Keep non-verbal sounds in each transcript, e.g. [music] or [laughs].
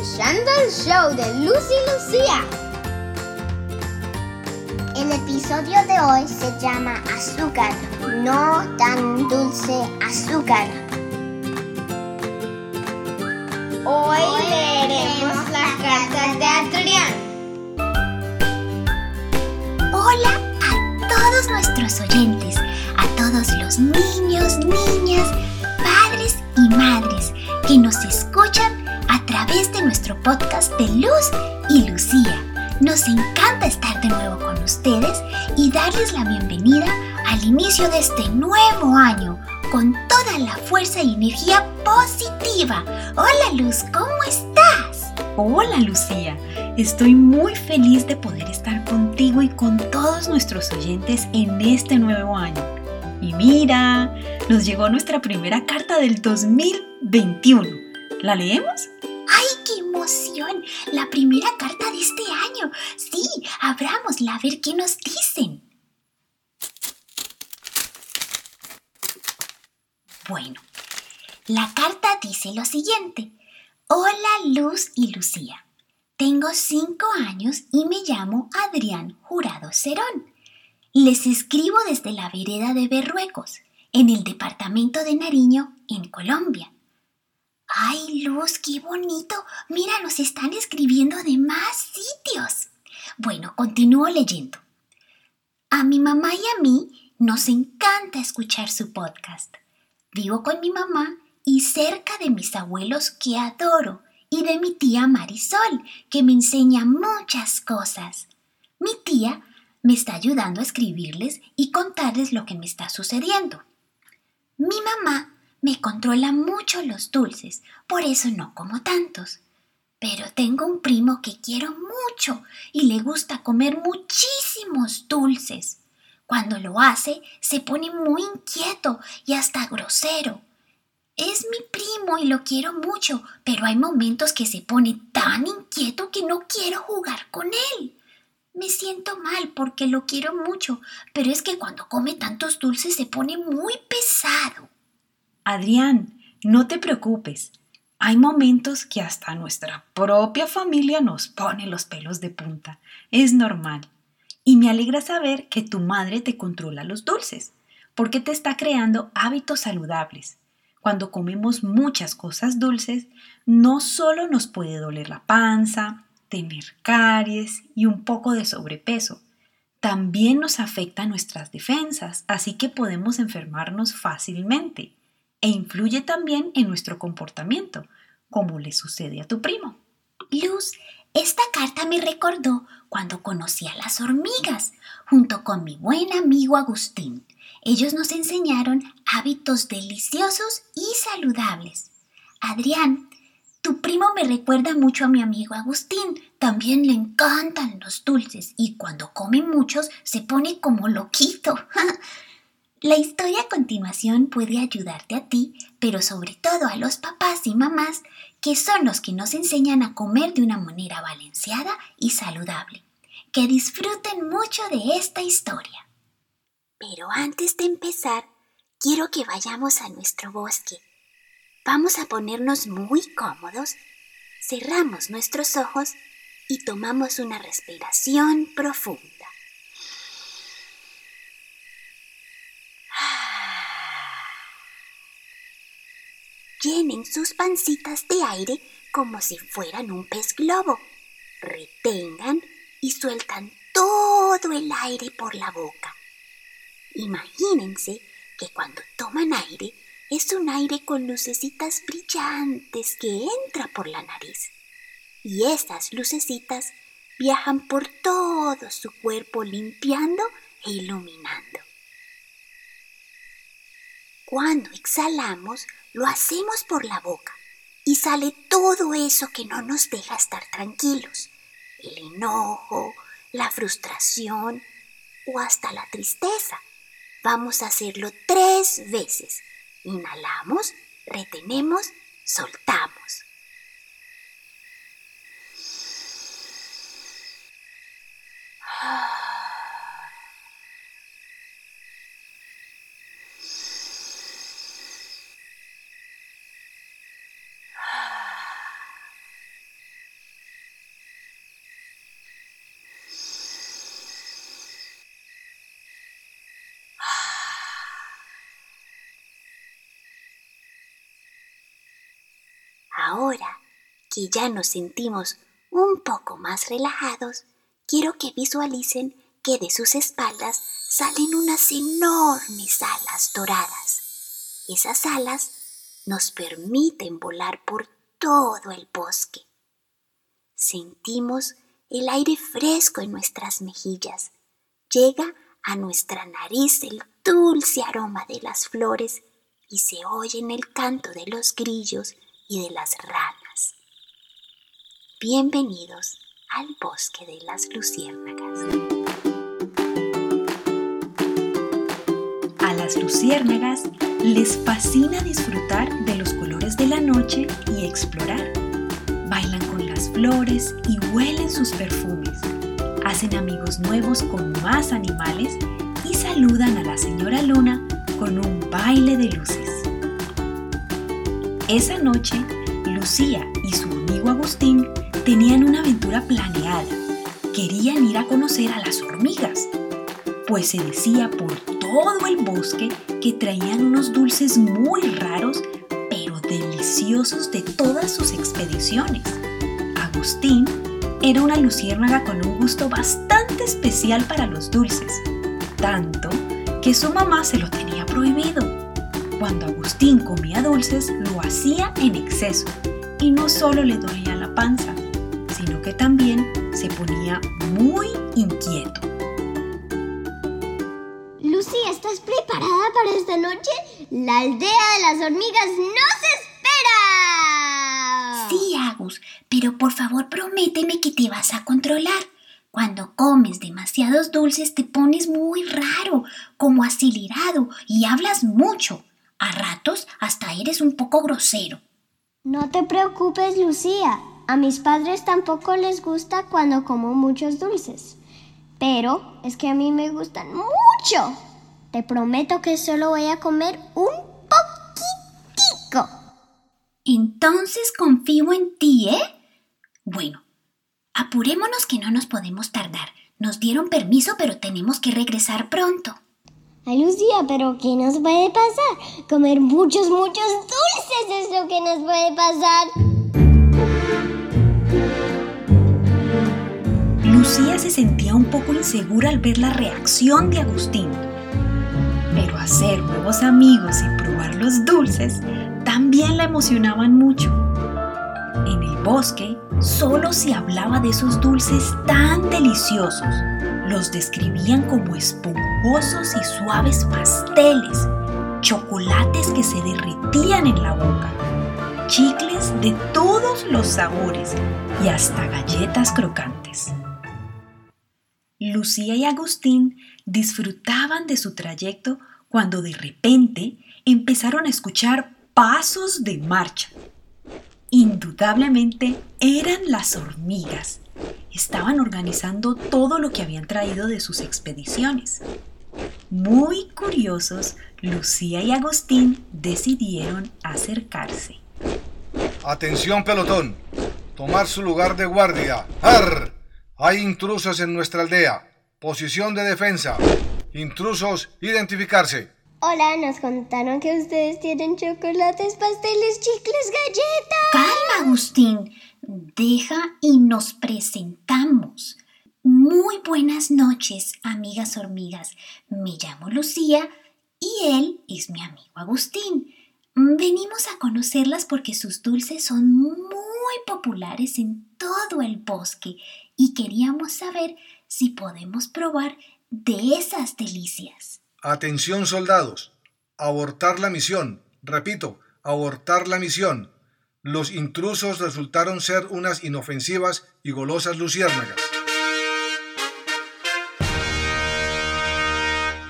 escuchando el show de Lucy Lucía. El episodio de hoy se llama Azúcar, no tan dulce azúcar. Hoy leeremos la carta de Adrián. Hola a todos nuestros oyentes, a todos los niños, niñas, padres y madres que nos escuchan través de nuestro podcast de Luz y Lucía. Nos encanta estar de nuevo con ustedes y darles la bienvenida al inicio de este nuevo año con toda la fuerza y energía positiva. Hola Luz, ¿cómo estás? Hola Lucía, estoy muy feliz de poder estar contigo y con todos nuestros oyentes en este nuevo año. Y mira, nos llegó nuestra primera carta del 2021. ¿La leemos? ¡Ay, qué emoción! La primera carta de este año. Sí, abrámosla a ver qué nos dicen. Bueno, la carta dice lo siguiente. Hola Luz y Lucía. Tengo cinco años y me llamo Adrián Jurado Cerón. Les escribo desde la vereda de Berruecos, en el departamento de Nariño, en Colombia. ¡Ay, Luz, qué bonito! Mira, nos están escribiendo de más sitios. Bueno, continúo leyendo. A mi mamá y a mí nos encanta escuchar su podcast. Vivo con mi mamá y cerca de mis abuelos que adoro y de mi tía Marisol, que me enseña muchas cosas. Mi tía me está ayudando a escribirles y contarles lo que me está sucediendo. Mi mamá me controla mucho los dulces, por eso no como tantos. Pero tengo un primo que quiero mucho y le gusta comer muchísimos dulces. Cuando lo hace, se pone muy inquieto y hasta grosero. Es mi primo y lo quiero mucho, pero hay momentos que se pone tan inquieto que no quiero jugar con él. Me siento mal porque lo quiero mucho, pero es que cuando come tantos dulces se pone muy pesado. Adrián, no te preocupes. Hay momentos que hasta nuestra propia familia nos pone los pelos de punta. Es normal. Y me alegra saber que tu madre te controla los dulces, porque te está creando hábitos saludables. Cuando comemos muchas cosas dulces, no solo nos puede doler la panza, tener caries y un poco de sobrepeso, también nos afecta nuestras defensas, así que podemos enfermarnos fácilmente e influye también en nuestro comportamiento, como le sucede a tu primo. Luz, esta carta me recordó cuando conocí a las hormigas, junto con mi buen amigo Agustín. Ellos nos enseñaron hábitos deliciosos y saludables. Adrián, tu primo me recuerda mucho a mi amigo Agustín. También le encantan los dulces y cuando come muchos se pone como loquito. [laughs] La historia a continuación puede ayudarte a ti, pero sobre todo a los papás y mamás, que son los que nos enseñan a comer de una manera balanceada y saludable. Que disfruten mucho de esta historia. Pero antes de empezar, quiero que vayamos a nuestro bosque. Vamos a ponernos muy cómodos, cerramos nuestros ojos y tomamos una respiración profunda. Llenen sus pancitas de aire como si fueran un pez globo. Retengan y sueltan todo el aire por la boca. Imagínense que cuando toman aire es un aire con lucecitas brillantes que entra por la nariz. Y esas lucecitas viajan por todo su cuerpo limpiando e iluminando. Cuando exhalamos, lo hacemos por la boca y sale todo eso que no nos deja estar tranquilos. El enojo, la frustración o hasta la tristeza. Vamos a hacerlo tres veces. Inhalamos, retenemos, soltamos. Ahora ya nos sentimos un poco más relajados, quiero que visualicen que de sus espaldas salen unas enormes alas doradas. Esas alas nos permiten volar por todo el bosque. Sentimos el aire fresco en nuestras mejillas. Llega a nuestra nariz el dulce aroma de las flores y se oye en el canto de los grillos y de las ranas. Bienvenidos al bosque de las luciérnagas. A las luciérnagas les fascina disfrutar de los colores de la noche y explorar. Bailan con las flores y huelen sus perfumes. Hacen amigos nuevos con más animales y saludan a la señora Luna con un baile de luces. Esa noche, Lucía y su amigo Agustín tenían una aventura planeada. Querían ir a conocer a las hormigas, pues se decía por todo el bosque que traían unos dulces muy raros, pero deliciosos de todas sus expediciones. Agustín era una luciérnaga con un gusto bastante especial para los dulces, tanto que su mamá se lo tenía prohibido. Cuando Agustín comía dulces, lo hacía en exceso y no solo le dolía la panza, también se ponía muy inquieto. Lucía, ¿estás preparada para esta noche? La aldea de las hormigas nos espera. Sí, Agus, pero por favor prométeme que te vas a controlar. Cuando comes demasiados dulces te pones muy raro, como acelerado y hablas mucho. A ratos hasta eres un poco grosero. No te preocupes, Lucía. A mis padres tampoco les gusta cuando como muchos dulces. Pero es que a mí me gustan mucho. Te prometo que solo voy a comer un poquitico. Entonces confío en ti, ¿eh? Bueno, apurémonos que no nos podemos tardar. Nos dieron permiso, pero tenemos que regresar pronto. Ay, Lucía, pero ¿qué nos puede pasar? Comer muchos, muchos dulces es lo que nos puede pasar. Lucía se sentía un poco insegura al ver la reacción de Agustín. Pero hacer nuevos amigos y probar los dulces también la emocionaban mucho. En el bosque solo se hablaba de esos dulces tan deliciosos. Los describían como esponjosos y suaves pasteles, chocolates que se derretían en la boca, chicles de todos los sabores y hasta galletas crocantes. Lucía y Agustín disfrutaban de su trayecto cuando de repente empezaron a escuchar pasos de marcha. Indudablemente eran las hormigas. Estaban organizando todo lo que habían traído de sus expediciones. Muy curiosos, Lucía y Agustín decidieron acercarse. Atención pelotón, tomar su lugar de guardia. ¡Ar! Hay intrusos en nuestra aldea. Posición de defensa. Intrusos, identificarse. Hola, nos contaron que ustedes tienen chocolates, pasteles, chicles, galletas. Calma, Agustín. Deja y nos presentamos. Muy buenas noches, amigas hormigas. Me llamo Lucía y él es mi amigo Agustín. Venimos a conocerlas porque sus dulces son muy populares en todo el bosque y queríamos saber si podemos probar de esas delicias. Atención soldados. Abortar la misión. Repito, abortar la misión. Los intrusos resultaron ser unas inofensivas y golosas luciérnagas.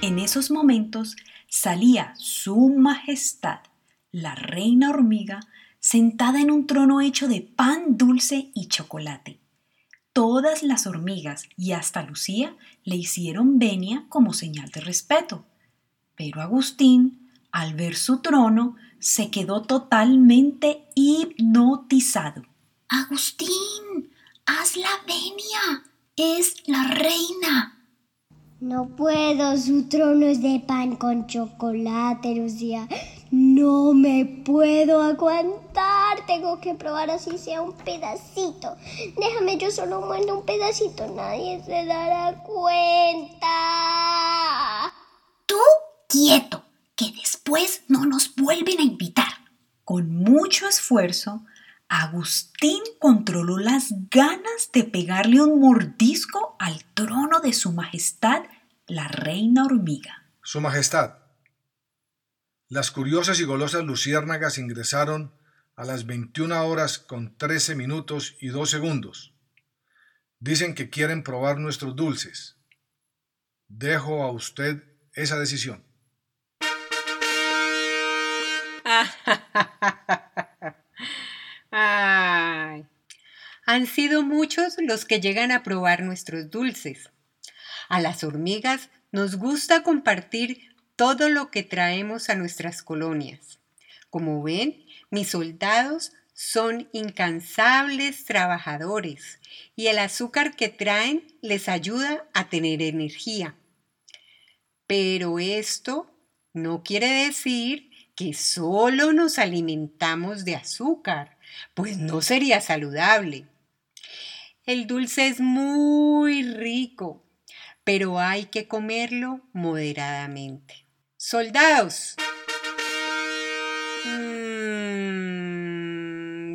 En esos momentos salía su majestad, la reina hormiga, sentada en un trono hecho de pan dulce y chocolate. Todas las hormigas y hasta Lucía le hicieron venia como señal de respeto. Pero Agustín, al ver su trono, se quedó totalmente hipnotizado. Agustín, haz la venia. Es la reina. No puedo, su trono es de pan con chocolate, Lucía. No me puedo aguantar. tengo que probar así sea un pedacito. Déjame, yo solo muerdo un pedacito, nadie se dará cuenta. Tú quieto, que después no nos vuelven a invitar. Con mucho esfuerzo, Agustín controló las ganas de pegarle un mordisco al trono de su majestad, la reina hormiga. Su majestad, las curiosas y golosas luciérnagas ingresaron a las 21 horas con 13 minutos y 2 segundos. Dicen que quieren probar nuestros dulces. Dejo a usted esa decisión. Ay, han sido muchos los que llegan a probar nuestros dulces. A las hormigas nos gusta compartir todo lo que traemos a nuestras colonias. Como ven, mis soldados son incansables trabajadores y el azúcar que traen les ayuda a tener energía. Pero esto no quiere decir que solo nos alimentamos de azúcar, pues no sería saludable. El dulce es muy rico, pero hay que comerlo moderadamente. Soldados, mm,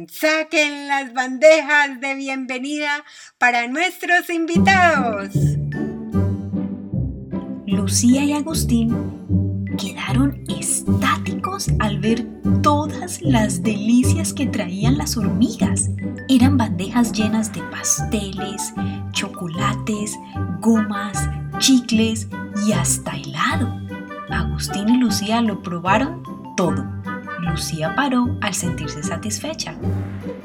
saquen las bandejas de bienvenida para nuestros invitados. Lucía y Agustín quedaron estáticos al ver todas las delicias que traían las hormigas. Eran bandejas llenas de pasteles, chocolates, gomas, chicles y hasta helado. Agustín y Lucía lo probaron todo. Lucía paró al sentirse satisfecha,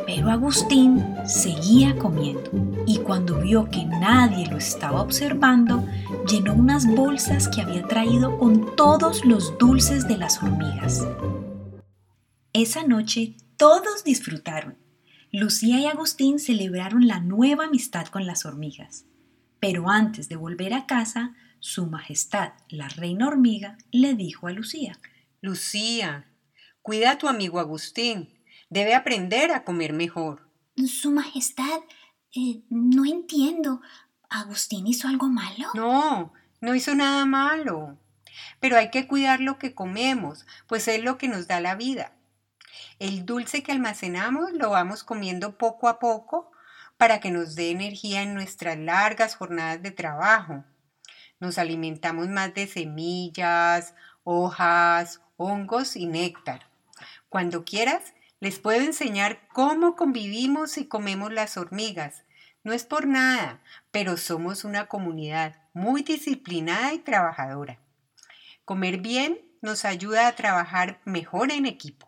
pero Agustín seguía comiendo y cuando vio que nadie lo estaba observando, llenó unas bolsas que había traído con todos los dulces de las hormigas. Esa noche todos disfrutaron. Lucía y Agustín celebraron la nueva amistad con las hormigas. Pero antes de volver a casa, su Majestad, la Reina Hormiga, le dijo a Lucía, Lucía, cuida a tu amigo Agustín. Debe aprender a comer mejor. Su Majestad, eh, no entiendo. ¿Agustín hizo algo malo? No, no hizo nada malo. Pero hay que cuidar lo que comemos, pues es lo que nos da la vida. El dulce que almacenamos lo vamos comiendo poco a poco para que nos dé energía en nuestras largas jornadas de trabajo. Nos alimentamos más de semillas, hojas, hongos y néctar. Cuando quieras, les puedo enseñar cómo convivimos y comemos las hormigas. No es por nada, pero somos una comunidad muy disciplinada y trabajadora. Comer bien nos ayuda a trabajar mejor en equipo.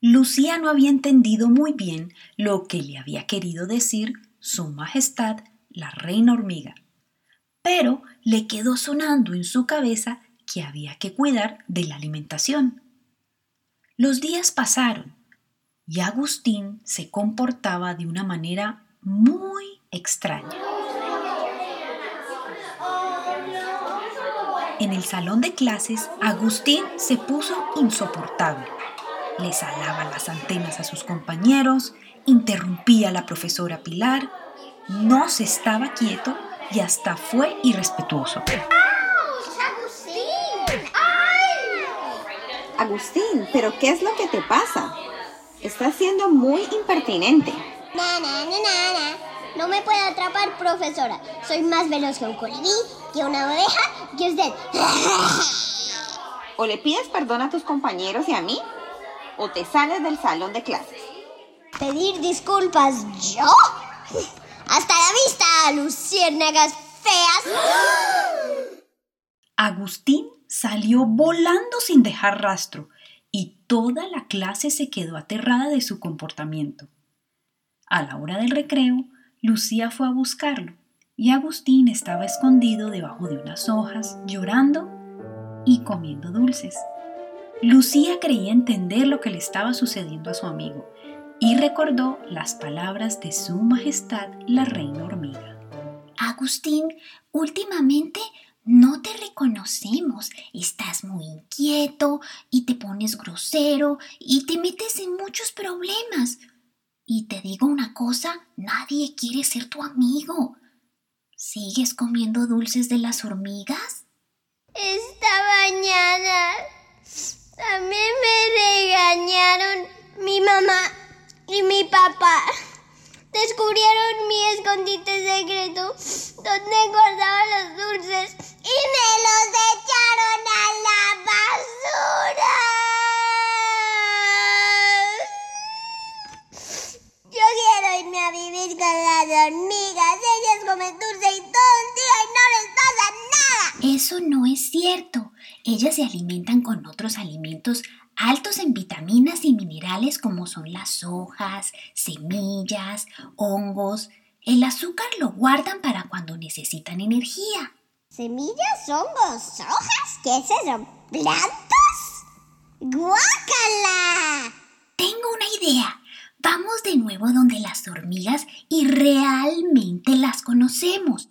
Lucía no había entendido muy bien lo que le había querido decir Su Majestad la Reina Hormiga, pero le quedó sonando en su cabeza que había que cuidar de la alimentación. Los días pasaron y Agustín se comportaba de una manera muy extraña. En el salón de clases, Agustín se puso insoportable les alaba las antenas a sus compañeros, interrumpía a la profesora Pilar, no se estaba quieto y hasta fue irrespetuoso. Agustín, ¿pero qué es lo que te pasa? Estás siendo muy impertinente. Na, na, na. No me puede atrapar, profesora. Soy más veloz que un colibrí, que una oveja, que usted. ¿O le pides perdón a tus compañeros y a mí? ¿O te sales del salón de clases? ¿Pedir disculpas yo? Hasta la vista, luciérnagas feas. [gasps] Agustín salió volando sin dejar rastro y toda la clase se quedó aterrada de su comportamiento. A la hora del recreo, Lucía fue a buscarlo y Agustín estaba escondido debajo de unas hojas, llorando y comiendo dulces. Lucía creía entender lo que le estaba sucediendo a su amigo y recordó las palabras de su majestad la reina hormiga. Agustín, últimamente No te reconocemos, estás muy inquieto y te pones grosero y te metes en muchos problemas. Y te digo una cosa, nadie quiere ser tu amigo. ¿Sigues comiendo dulces de las hormigas? Esta y mi papá. Descubrieron mi escondite secreto donde guardaba los dulces y me los echaron a la basura. Yo quiero irme a vivir con las hormigas. Ellas comen dulce y todo el día y no les pasa nada. Eso no es cierto. Ellas se alimentan con otros alimentos altos en vitaminas y minerales como son las hojas, semillas, hongos. El azúcar lo guardan para cuando necesitan energía. ¿Semillas, hongos, hojas? ¿Qué es eso? ¿Plantas? ¡Guácala! Tengo una idea. Vamos de nuevo donde las hormigas y realmente las conocemos.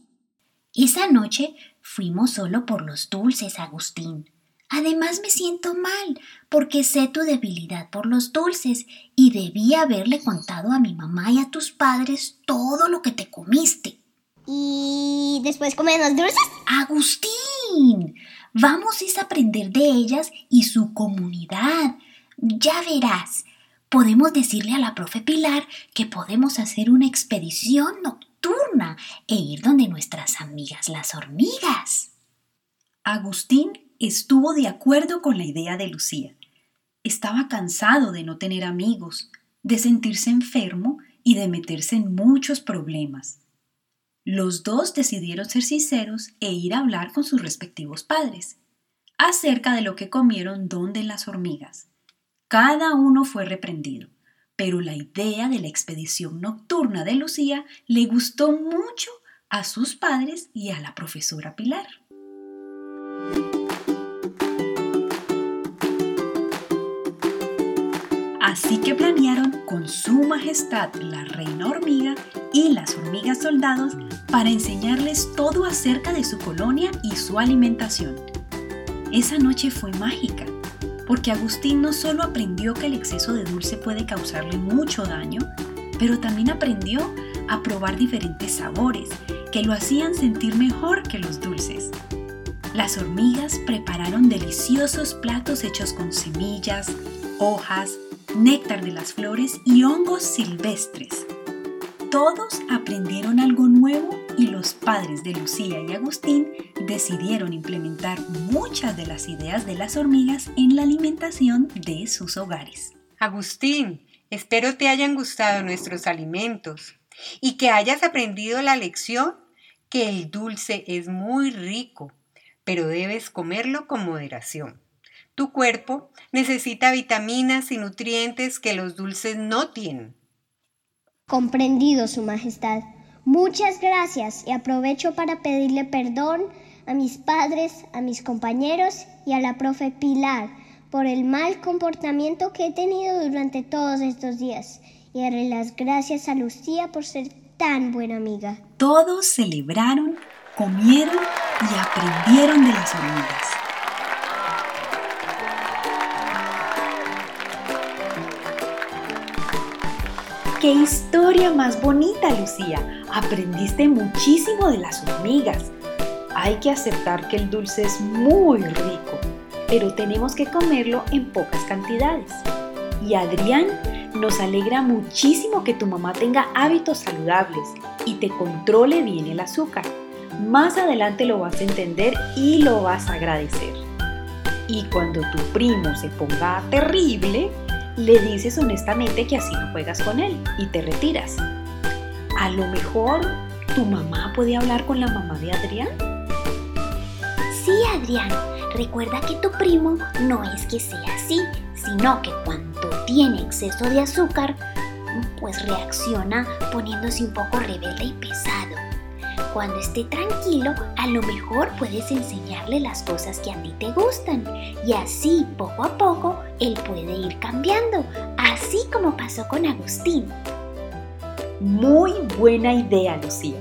Esa noche fuimos solo por los dulces, Agustín. Además me siento mal porque sé tu debilidad por los dulces y debí haberle contado a mi mamá y a tus padres todo lo que te comiste. ¿Y después comemos dulces? Agustín, vamos a aprender de ellas y su comunidad. Ya verás, podemos decirle a la profe Pilar que podemos hacer una expedición nocturna e ir donde nuestras amigas las hormigas. Agustín estuvo de acuerdo con la idea de Lucía. Estaba cansado de no tener amigos, de sentirse enfermo y de meterse en muchos problemas. Los dos decidieron ser sinceros e ir a hablar con sus respectivos padres acerca de lo que comieron donde las hormigas. Cada uno fue reprendido, pero la idea de la expedición nocturna de Lucía le gustó mucho a sus padres y a la profesora Pilar. Así que planearon con su majestad la reina hormiga y las hormigas soldados para enseñarles todo acerca de su colonia y su alimentación. Esa noche fue mágica, porque Agustín no solo aprendió que el exceso de dulce puede causarle mucho daño, pero también aprendió a probar diferentes sabores que lo hacían sentir mejor que los dulces. Las hormigas prepararon deliciosos platos hechos con semillas, hojas, néctar de las flores y hongos silvestres. Todos aprendieron algo nuevo y los padres de Lucía y Agustín decidieron implementar muchas de las ideas de las hormigas en la alimentación de sus hogares. Agustín, espero te hayan gustado nuestros alimentos y que hayas aprendido la lección que el dulce es muy rico, pero debes comerlo con moderación. Tu cuerpo necesita vitaminas y nutrientes que los dulces no tienen. Comprendido, Su Majestad. Muchas gracias y aprovecho para pedirle perdón a mis padres, a mis compañeros y a la profe Pilar por el mal comportamiento que he tenido durante todos estos días y darle las gracias a Lucía por ser tan buena amiga. Todos celebraron, comieron y aprendieron de las hormigas. ¡Qué historia más bonita, Lucía! Aprendiste muchísimo de las hormigas. Hay que aceptar que el dulce es muy rico, pero tenemos que comerlo en pocas cantidades. Y Adrián, nos alegra muchísimo que tu mamá tenga hábitos saludables y te controle bien el azúcar. Más adelante lo vas a entender y lo vas a agradecer. Y cuando tu primo se ponga terrible, le dices honestamente que así no juegas con él y te retiras. A lo mejor tu mamá puede hablar con la mamá de Adrián. Sí, Adrián, recuerda que tu primo no es que sea así, sino que cuando tiene exceso de azúcar, pues reacciona poniéndose un poco rebelde y pesado. Cuando esté tranquilo, a lo mejor puedes enseñarle las cosas que a ti te gustan y así poco a poco él puede ir cambiando, así como pasó con Agustín. Muy buena idea, Lucía.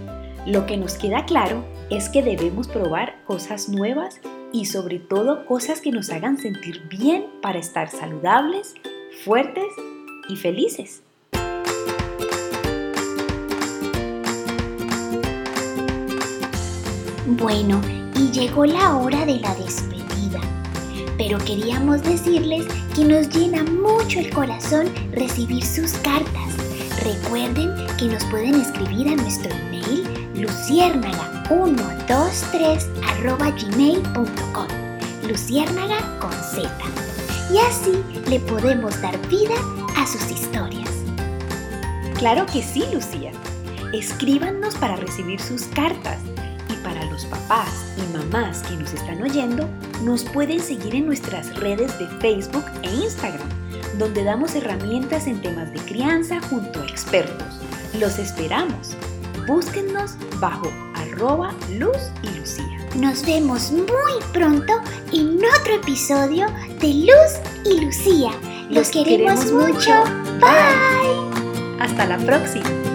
Lo que nos queda claro es que debemos probar cosas nuevas y sobre todo cosas que nos hagan sentir bien para estar saludables, fuertes y felices. Bueno, y llegó la hora de la despedida. Pero queríamos decirles que nos llena mucho el corazón recibir sus cartas. Recuerden que nos pueden escribir a nuestro email luciérnaga123 gmail.com Luciérnaga con Z. Y así le podemos dar vida a sus historias. Claro que sí, Lucía. Escríbanos para recibir sus cartas los papás y mamás que nos están oyendo, nos pueden seguir en nuestras redes de Facebook e Instagram, donde damos herramientas en temas de crianza junto a expertos. Los esperamos. Búsquennos bajo arroba luz y lucía. Nos vemos muy pronto en otro episodio de Luz y Lucía. Los, queremos, mucho. Bye. Hasta la próxima.